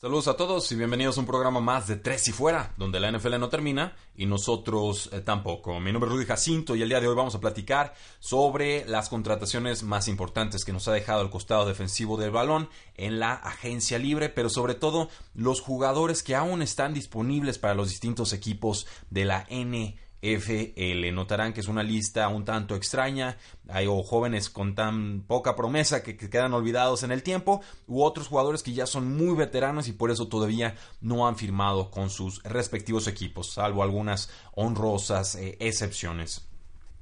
Saludos a todos y bienvenidos a un programa más de Tres y Fuera, donde la NFL no termina y nosotros eh, tampoco. Mi nombre es Rudy Jacinto y el día de hoy vamos a platicar sobre las contrataciones más importantes que nos ha dejado el costado defensivo del balón en la agencia libre, pero sobre todo los jugadores que aún están disponibles para los distintos equipos de la NFL FL. Notarán que es una lista un tanto extraña. Hay jóvenes con tan poca promesa que, quedan olvidados en el tiempo, u otros jugadores que ya son muy veteranos y por eso todavía no han firmado con sus respectivos equipos, salvo algunas honrosas eh, excepciones.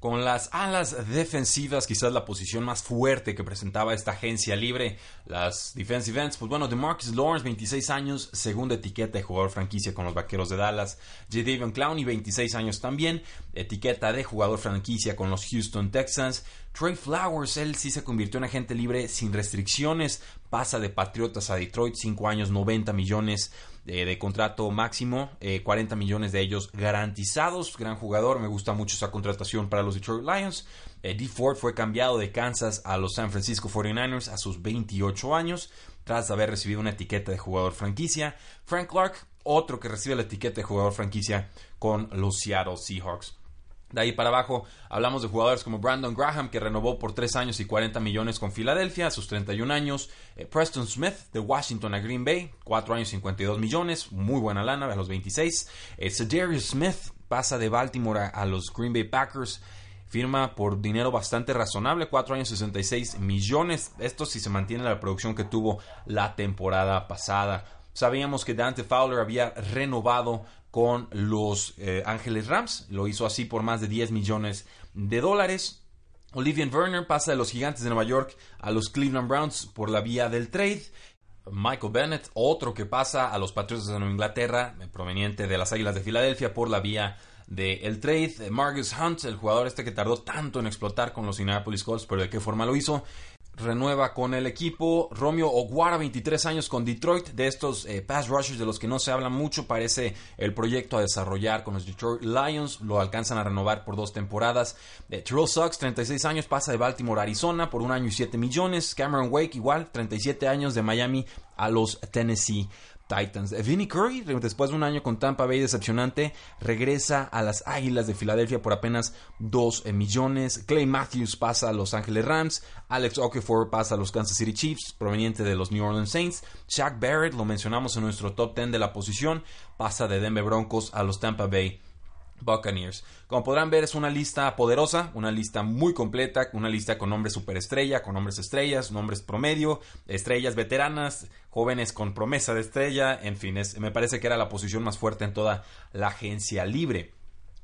Con las alas defensivas, quizás la posición más fuerte que presentaba esta agencia libre, las defensive ends, pues bueno, de Marcus Lawrence, 26 años, segunda etiqueta de jugador franquicia con los Vaqueros de Dallas, J. David Clowney, 26 años también, etiqueta de jugador franquicia con los Houston Texans, Trey Flowers, él sí se convirtió en agente libre sin restricciones, pasa de Patriotas a Detroit, 5 años, 90 millones de, contrato máximo, 40 eh, millones de ellos garantizados. Gran jugador, me gusta mucho esa contratación para los Detroit Lions. Eh, D. Ford fue cambiado de Kansas a los San Francisco 49ers a sus 28 años, tras haber recibido una etiqueta de jugador franquicia. Frank Clark, otro que recibe la etiqueta de jugador franquicia con los Seattle Seahawks. De ahí para abajo hablamos de jugadores como Brandon Graham, que renovó por 3 años y 40 millones con Filadelfia a sus 31 años. Eh, Preston Smith de Washington a Green Bay, 4 años y 52 millones, muy buena lana a los 26. Eh, Smith pasa de Baltimore a, los Green Bay Packers. Firma por dinero bastante razonable, 4 años y 66 millones. Esto si se mantiene la producción que tuvo la temporada pasada. Sabíamos que Dante Fowler había renovado con los eh, Ángeles Rams. Lo hizo así por más de 10 millones de dólares. Olivier Werner pasa de los Gigantes de Nueva York a los Cleveland Browns por la vía del trade. Michael Bennett, otro que pasa a los Patriots de Nueva Inglaterra, eh, proveniente de las Águilas de Filadelfia por la vía del trade. Marcus Hunt, el jugador este que tardó tanto en explotar con los Indianapolis Colts, pero de qué forma lo hizo renueva con el equipo. Romeo Oguara, 23 años con Detroit. De estos eh, pass rushers de los que no se habla mucho, parece el proyecto a desarrollar con los Detroit Lions. Lo alcanzan a renovar por dos temporadas. Eh, Terrell Suggs, 36 años, pasa de Baltimore a Arizona por un año y 7 millones. Cameron Wake, igual, 37 años de Miami a los Tennessee Titans. Vinnie Curry, después de un año con Tampa Bay decepcionante, regresa a las Águilas de Filadelfia por apenas 2 eh, millones. Clay Matthews pasa a Los Ángeles Rams. Alex Okafor pasa a los Kansas City Chiefs, proveniente de los New Orleans Saints. Shaq Barrett, lo mencionamos en nuestro top 10 de la posición, pasa de Denver Broncos a los Tampa Bay Buccaneers. Como podrán ver, es una lista poderosa, una lista muy completa, una lista con nombres superestrella, con nombres estrellas, nombres promedio, estrellas veteranas, jóvenes con promesa de estrella, en fin, me parece que era la posición más fuerte en toda la agencia libre.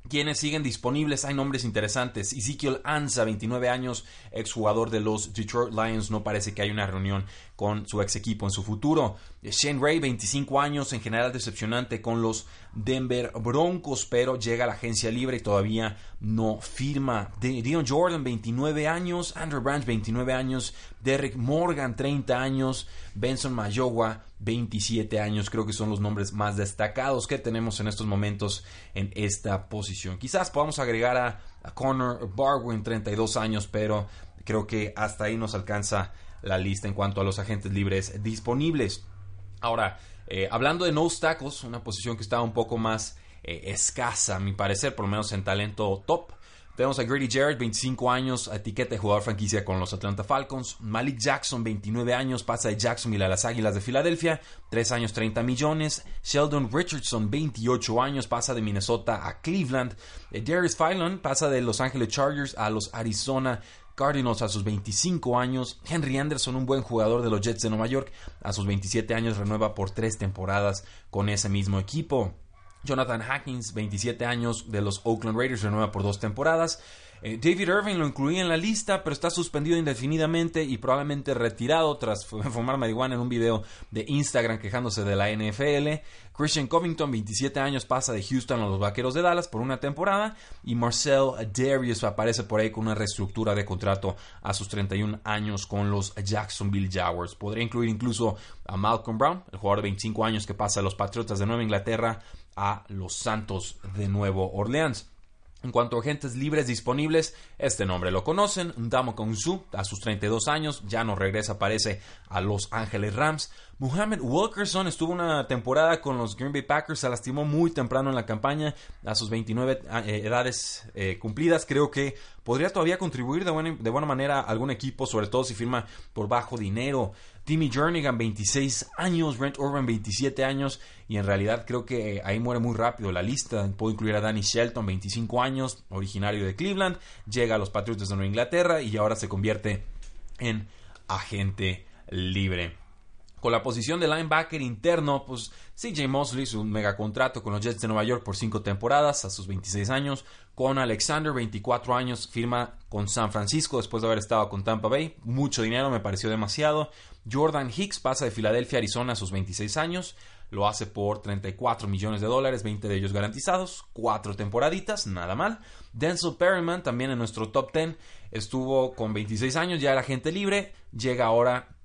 Quienes siguen disponibles, hay nombres interesantes. Ezekiel Anza, 29 años, exjugador de los Detroit Lions, no parece que haya una reunión con su ex equipo en su futuro. Shane Ray, 25 años, en general decepcionante con los Denver Broncos, pero llega a la agencia libre y todavía no firma. Dion Jordan, 29 años, Andrew Branch, 29 años, Derek Morgan, 30 años, Benson Mayowa, 27 años, creo que son los nombres más destacados que tenemos en estos momentos en esta posición. Quizás podamos agregar a, Connor Barwin, 32 años, pero creo que hasta ahí nos alcanza la lista en cuanto a los agentes libres disponibles. Ahora, eh, hablando de no tackles, una posición que estaba un poco más eh, escasa, a mi parecer, por lo menos en talento top. Tenemos a Grady Jarrett, 25 años, etiqueta de jugador franquicia con los Atlanta Falcons. Malik Jackson, 29 años, pasa de Jacksonville a las Águilas de Filadelfia, 3 años 30 millones. Sheldon Richardson, 28 años, pasa de Minnesota a Cleveland. Eh, Darius Phylon pasa de Los Angeles Chargers a los Arizona Cardinals a sus 25 años. Henry Anderson, un buen jugador de los Jets de Nueva York, a sus 27 años renueva por tres temporadas con ese mismo equipo. Jonathan Hackins, 27 años de los Oakland Raiders, renueva por dos temporadas. Eh, David Irving lo incluía en la lista, pero está suspendido indefinidamente y probablemente retirado tras fumar marihuana en un video de Instagram quejándose de la NFL. Christian Covington, 27 años, pasa de Houston a los Vaqueros de Dallas por una temporada y Marcel Darius aparece por ahí con una reestructura de contrato a sus 31 años con los Jacksonville Jaguars. Podría incluir incluso a Malcolm Brown, el jugador de 25 años que pasa a los Patriotas de Nueva Inglaterra a los Santos de Nuevo Orleans. En cuanto a agentes libres disponibles, este nombre lo conocen, Ndamo Su, a sus 32 años, ya no regresa, parece a Los Ángeles Rams. Muhammad Wilkerson estuvo una temporada con los Green Bay Packers, se lastimó muy temprano en la campaña, a sus 29 eh, edades eh, cumplidas, creo que podría todavía contribuir de buena, de buena manera a algún equipo, sobre todo si firma por bajo dinero. Timmy Jernigan, 26 años, Brent Urban, 27 años, y en realidad creo que ahí muere muy rápido la lista. Puedo incluir a Danny Shelton, 25 años, originario de Cleveland, llega a los Patriots de Nueva Inglaterra y ahora se convierte en agente libre. Con la posición de linebacker interno, pues CJ Mosley hizo un megacontrato con los Jets de Nueva York por 5 temporadas a sus 26 años. Con Alexander, 24 años, firma con San Francisco después de haber estado con Tampa Bay. Mucho dinero, me pareció demasiado. Jordan Hicks pasa de Filadelfia a Arizona a sus 26 años. Lo hace por 34 millones de dólares, 20 de ellos garantizados. Cuatro temporaditas, nada mal. Denzel Perryman, también en nuestro top 10, estuvo con 26 años, ya era gente libre. Llega ahora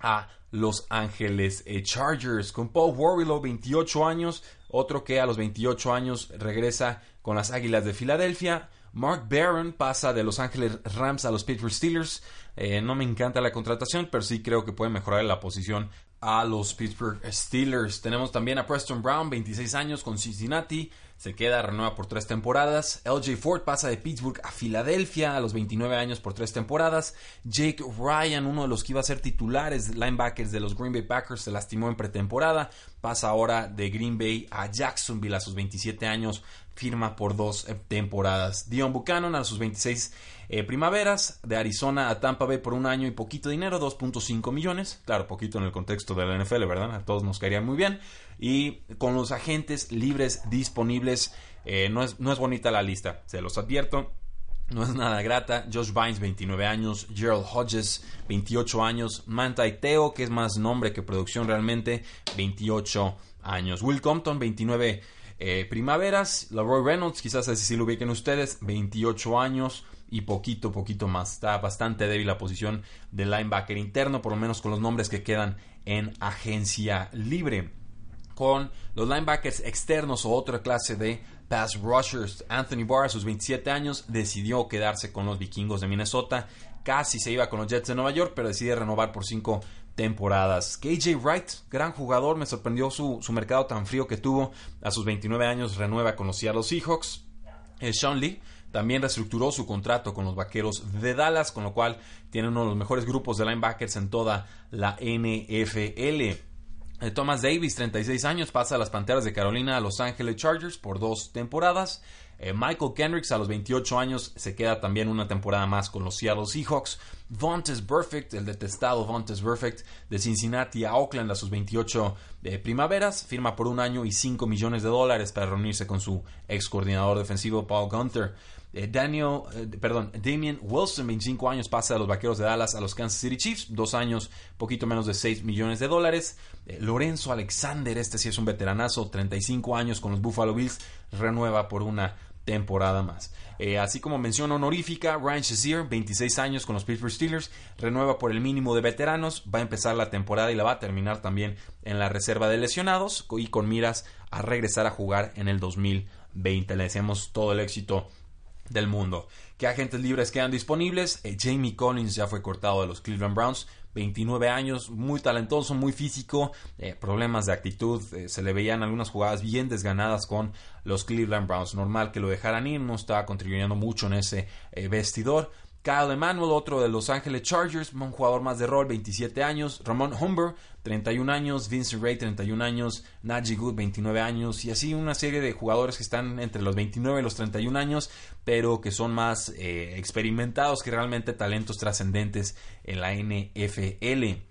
a los Ángeles eh, Chargers. Con Paul Warrilow, 28 años, otro que a los 28 años regresa con las Águilas de Filadelfia. Mark Barron pasa de Los Ángeles Rams a los Pittsburgh Steelers. Eh, no me encanta la contratación, pero sí creo que puede mejorar la posición a los Pittsburgh Steelers. Tenemos también a Preston Brown, 26 años con Cincinnati se queda, renueva por tres temporadas. LJ Ford pasa de Pittsburgh a Filadelfia a los 29 años por tres temporadas. Jake Ryan, uno de los que iba a ser titulares linebackers de los Green Bay Packers, se lastimó en pretemporada. Pasa ahora de Green Bay a Jacksonville a sus 27 años. Firma por dos eh, temporadas. Dion Buchanan a sus 26 eh, primaveras. De Arizona a Tampa Bay por un año y poquito dinero, 2.5 millones. Claro, poquito en el contexto de la NFL, ¿verdad? A todos nos caería muy bien y con los agentes libres disponibles. Eh, no, es, no es bonita la lista, se los advierto. No es nada grata. Josh Vines, 29 años. Gerald Hodges, 28 años. Manta Teo, que es más nombre que producción realmente, 28 años. Will Compton, 29 eh, primaveras. Leroy Reynolds, quizás así lo ubiquen ustedes, 28 años y poquito, poquito más. Está bastante débil la posición del linebacker interno, por lo menos con los nombres que quedan en agencia libre con los linebackers externos o otra clase de pass rushers. Anthony Barr, a sus 27 años, decidió quedarse con los vikingos de Minnesota. Casi se iba con los Jets de Nueva York, pero decide renovar por 5 temporadas. KJ Wright, gran jugador, me sorprendió su, mercado tan frío que tuvo. A sus 29 años renueva con los Seattle Seahawks. Eh, Sean Lee también reestructuró su contrato con los Vaqueros de Dallas, con lo cual tiene uno de los mejores grupos de linebackers en toda la NFL. Eh, Thomas Davis, 36 años, pasa a las Panteras de Carolina a Los Ángeles Chargers por dos temporadas. Eh, Michael Kendricks a los 28 años se queda también una temporada más con los Seattle Seahawks. Vontes Perfect, el detestado Vontes Perfect de Cincinnati a Oakland a sus 28 eh, primaveras, firma por un año y 5 millones de dólares para reunirse con su ex coordinador defensivo Paul Gunther. Eh, Daniel, eh, perdón, Damien Wilson, 25 años, pasa de los Vaqueros de Dallas a los Kansas City Chiefs, dos años, poquito menos de 6 millones de dólares. Eh, Lorenzo Alexander, este sí es un veteranazo, 35 años con los Buffalo Bills, renueva por una temporada más. así como mención honorífica, Ryan Shazier, 26 años con los Pittsburgh Steelers, renueva por el mínimo de veteranos, va a empezar la temporada y la va a terminar también en la reserva de lesionados y con miras a regresar a jugar en el 2020. Le deseamos todo el éxito del mundo. ¿Qué agentes libres quedan disponibles? Eh, Jamie Collins ya fue cortado de los Cleveland Browns. 29 años, muy talentoso, muy físico, eh, problemas de actitud, eh, se le veían algunas jugadas bien desganadas con los Cleveland Browns. Normal que lo dejaran ir, no estaba contribuyendo mucho en ese vestidor. Kyle Emanuel, otro de Los Ángeles Chargers, un jugador más de rol, 27 años. Ramón Humber, 31 años. Vincent Ray, 31 años. Najee Good, 29 años. Y así una serie de jugadores que están entre los 29 y los 31 años, pero que son más eh, experimentados que realmente talentos trascendentes en la NFL.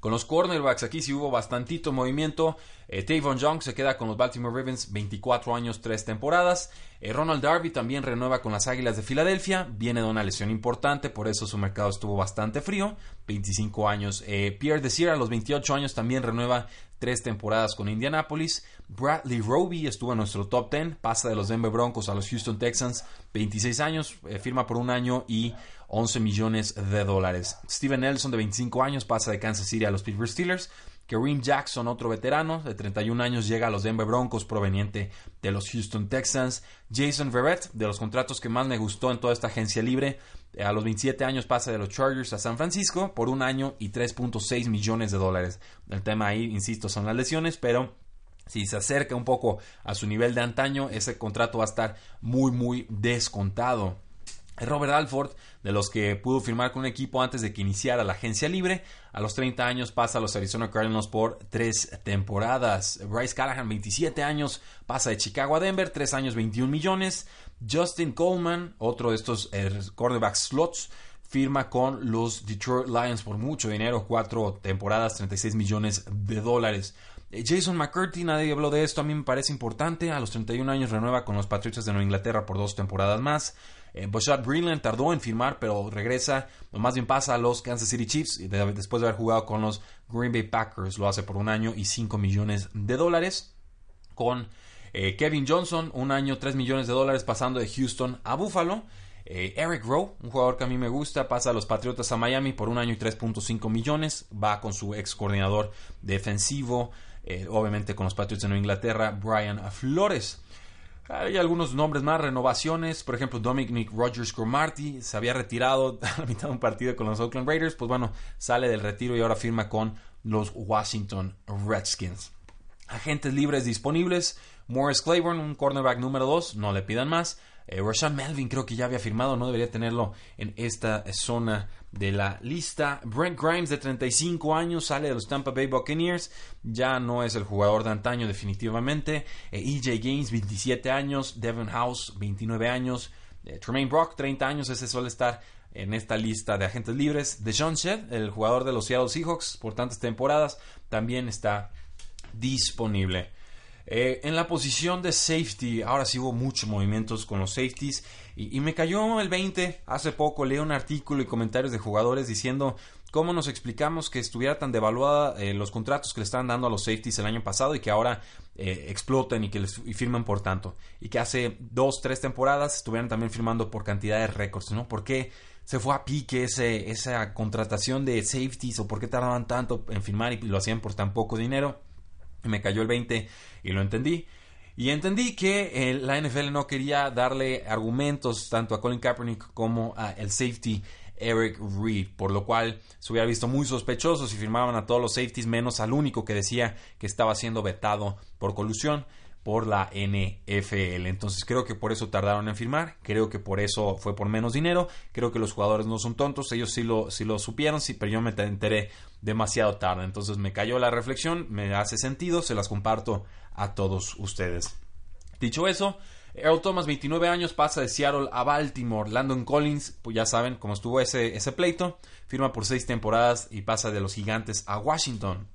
Con los cornerbacks aquí sí hubo bastantito movimiento. Eh, Tavon Young se queda con los Baltimore Ravens 24 años, 3 temporadas. Eh, Ronald Darby también renueva con las Águilas de Filadelfia. Viene de una lesión importante, por eso su mercado estuvo bastante frío. 25 años. Eh, Pierre Desir a los 28 años también renueva tres temporadas con Indianapolis. Bradley Roby estuvo en nuestro top 10, pasa de los Denver Broncos a los Houston Texans, 26 años, firma por un año y 11 millones de dólares. Steven Nelson de 25 años pasa de Kansas City a los Pittsburgh Steelers. Kareem Jackson, otro veterano de 31 años, llega a los Denver Broncos proveniente de los Houston Texans. Jason Verrett, de los contratos que más me gustó en toda esta agencia libre, eh, a los 27 años pasa de los Chargers a San Francisco por un año y 3.6 millones de dólares. El tema ahí, insisto, son las lesiones, pero si se acerca un poco a su nivel de antaño, ese contrato va a estar muy, muy descontado. Robert Alford, de los que pudo firmar con un equipo antes de que iniciara la agencia libre, a los 30 años pasa a los Arizona Cardinals por tres temporadas. Bryce Callahan, 27 años, pasa de Chicago a Denver, 3 años, 21 millones. Justin Coleman, otro de estos eh, cornerback slots, firma con los Detroit Lions por mucho dinero, 4 temporadas, 36 millones de dólares. Eh, Jason McCurdy, nadie habló de esto, a mí me parece importante. A los 31 años renueva con los Patriots de Nueva Inglaterra por dos temporadas más. Eh, Bashad Breeland tardó en firmar, pero regresa, o más bien pasa a los Kansas City Chiefs después de haber jugado con los Green Bay Packers. Lo hace por un año y 5 millones de dólares. Con eh, Kevin Johnson, un año, 3 millones de dólares pasando de Houston a Buffalo. Eh, Eric Rowe, un jugador que a mí me gusta, pasa a los Patriotas a Miami por un año y 3.5 millones. Va con su ex coordinador defensivo, obviamente con los Patriots de Nueva Inglaterra, Brian Flores. Hay algunos nombres más, renovaciones, por ejemplo, Dominic Rogers Cromarty se había retirado a la mitad de un partido con los Oakland Raiders, pues bueno, sale del retiro y ahora firma con los Washington Redskins. Agentes libres disponibles, Morris Claiborne, un cornerback número 2, no le pidan más. Eh, Melvin creo que ya había firmado, no debería tenerlo en esta zona de la lista. Brent Grimes, de 35 años, sale de los Tampa Bay Buccaneers. Ya no es el jugador de antaño, definitivamente. EJ eh, e Gaines, 27 años. Devin House, 29 años. Eh, Tremaine Brock, 30 años. Ese suele estar en esta lista de agentes libres. Deshaun Shed, el jugador de los Seattle Seahawks por tantas temporadas, también está disponible. Eh, en la posición de safety, ahora sí hubo muchos movimientos con los safeties y, me cayó el 20. Hace poco leí un artículo y comentarios de jugadores diciendo cómo nos explicamos que estuviera tan devaluada eh, los contratos que le estaban dando a los safeties el año pasado y que ahora eh, exploten y que les firmen por tanto. Y que hace dos, tres temporadas estuvieran también firmando por cantidad de récords, ¿no? ¿Por qué se fue a pique esa contratación de safeties o por qué tardaban tanto en firmar y lo hacían por tan poco dinero? Me cayó el 20 y lo entendí. Y entendí que la NFL no quería darle argumentos tanto a Colin Kaepernick como a el safety Eric Reed, por lo cual se hubiera visto muy sospechoso si firmaban a todos los safeties menos al único que decía que estaba siendo vetado por colusión por la NFL. Entonces creo que por eso tardaron en firmar, creo que por eso fue por menos dinero, creo que los jugadores no son tontos, ellos sí lo, sí lo supieron, sí, pero yo me enteré demasiado tarde. Entonces me cayó la reflexión, me hace sentido, se las comparto a todos ustedes. Dicho eso, Earl Thomas, 29 años, pasa de Seattle a Baltimore. Landon Collins, pues ya saben cómo estuvo ese, ese pleito, firma por seis temporadas y pasa de los gigantes a Washington.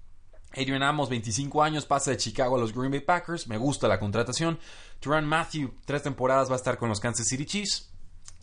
Adrian Amos, 25 años, pasa de Chicago a los Green Bay Packers. Me gusta la contratación. Turan Matthew, tres temporadas va a estar con los Kansas City Chiefs.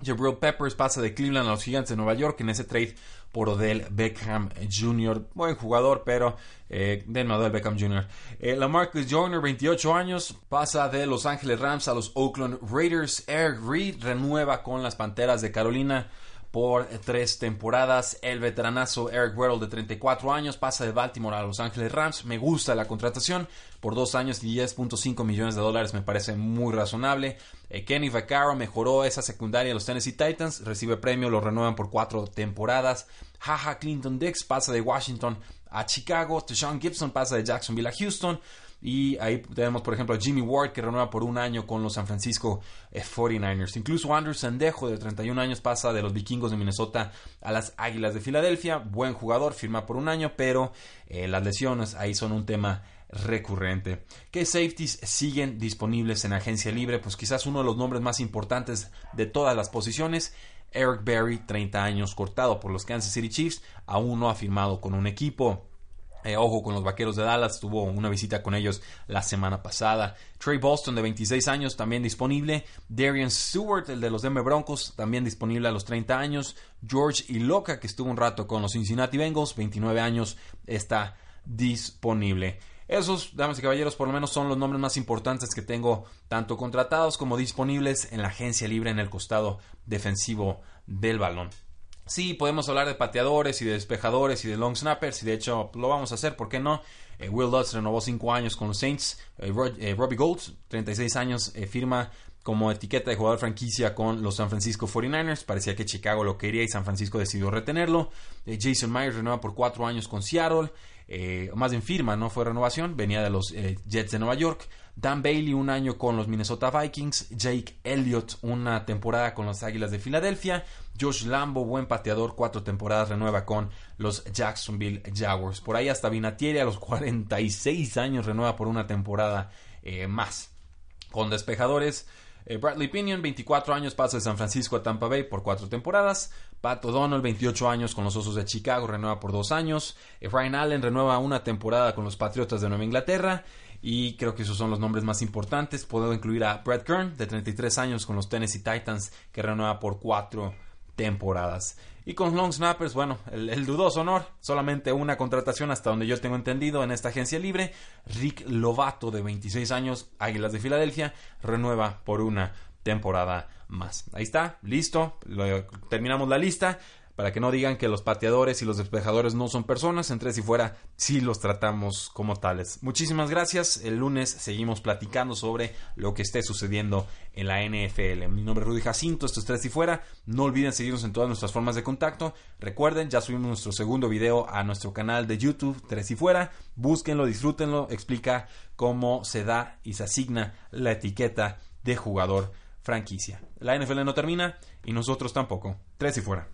Jabril Peppers pasa de Cleveland a los Gigantes de Nueva York en ese trade por Odell Beckham Jr. Buen jugador, pero eh, denme Odell Beckham Jr. Eh, Lamarcus Joyner, 28 años, pasa de Los Ángeles Rams a los Oakland Raiders. Eric Reed renueva con las Panteras de Carolina por tres temporadas. El veteranazo Eric Weddle de 34 años pasa de Baltimore a Los Ángeles Rams. Me gusta la contratación por dos años y 10.5 millones de dólares me parece muy razonable. Eh, Kenny Vaccaro mejoró esa secundaria de los Tennessee Titans, recibe premio, lo renuevan por cuatro temporadas. Jaja Clinton Dix pasa de Washington a Chicago. Sean Gibson pasa de Jacksonville a Houston. Y ahí tenemos, por ejemplo, a Jimmy Ward que renueva por un año con los San Francisco 49ers. Eh, Incluso Andrew Sandejo, de 31 años, pasa de los vikingos de Minnesota a las Águilas de Filadelfia. Buen jugador, firma por un año, pero eh, las lesiones ahí son un tema recurrente. ¿Qué safeties siguen disponibles en agencia libre? Pues quizás uno de los nombres más importantes de todas las posiciones. Eric Berry, 30 años, cortado por los Kansas City Chiefs, aún no ha firmado con un equipo. Eh, ojo con los vaqueros de Dallas, tuvo una visita con ellos la semana pasada. Trey Boston, de 26 años, también disponible. Darian Stewart, el de los Denver Broncos, también disponible a los 30 años. George Iloka, que estuvo un rato con los Cincinnati Bengals, 29 años, está disponible. Esos, damas y caballeros, por lo menos son los nombres más importantes que tengo, tanto contratados como disponibles en la agencia libre en el costado defensivo del balón. Sí, podemos hablar de pateadores y de despejadores y de long snappers, y de hecho lo vamos a hacer, ¿por qué no? Eh, Will Lutz renovó 5 años con los Saints. Eh, eh, Robbie Gould, 36 años, firma como etiqueta de jugador franquicia con los San Francisco 49ers. Parecía que Chicago lo quería y San Francisco decidió retenerlo. Jason Myers renueva por 4 años con Seattle. Más bien firma, no fue renovación, venía de los Jets de Nueva York. Dan Bailey un año con los Minnesota Vikings, Jake Elliott una temporada con los Águilas de Filadelfia, Josh Lambo, buen pateador, cuatro temporadas renueva con los Jacksonville Jaguars. Por ahí hasta Vinatieri a los 46 años renueva por una temporada eh, más. Con despejadores, eh, Bradley Pinion, 24 años, pasa de San Francisco a Tampa Bay por cuatro temporadas. Pat O'Donnell, 28 años con los Osos de Chicago, renueva por dos años. Eh, Ryan Allen renueva una temporada con los Patriotas de Nueva Inglaterra. Y creo que esos son los nombres más importantes. Puedo incluir a Brett Kern, de 33 años, con los Tennessee Titans, que renueva por cuatro temporadas. Y con long snappers, bueno, el, dudoso honor, solamente una contratación hasta donde yo tengo entendido en esta agencia libre. Rick Lovato, de 26 años, Águilas de Filadelfia, renueva por una temporada más. Ahí está, listo, terminamos la lista para que no digan que los pateadores y los despejadores no son personas, entre si fuera, sí los tratamos como tales. Muchísimas gracias, el lunes seguimos platicando sobre lo que esté sucediendo en la NFL. Mi nombre es Rudy Jacinto, esto es Tres y Fuera, no olviden seguirnos en todas nuestras formas de contacto, recuerden, ya subimos nuestro segundo video a nuestro canal de YouTube, Tres y Fuera, búsquenlo, disfrútenlo, explica cómo se da y se asigna la etiqueta de jugador franquicia. La NFL no termina y nosotros tampoco. Tres y fuera.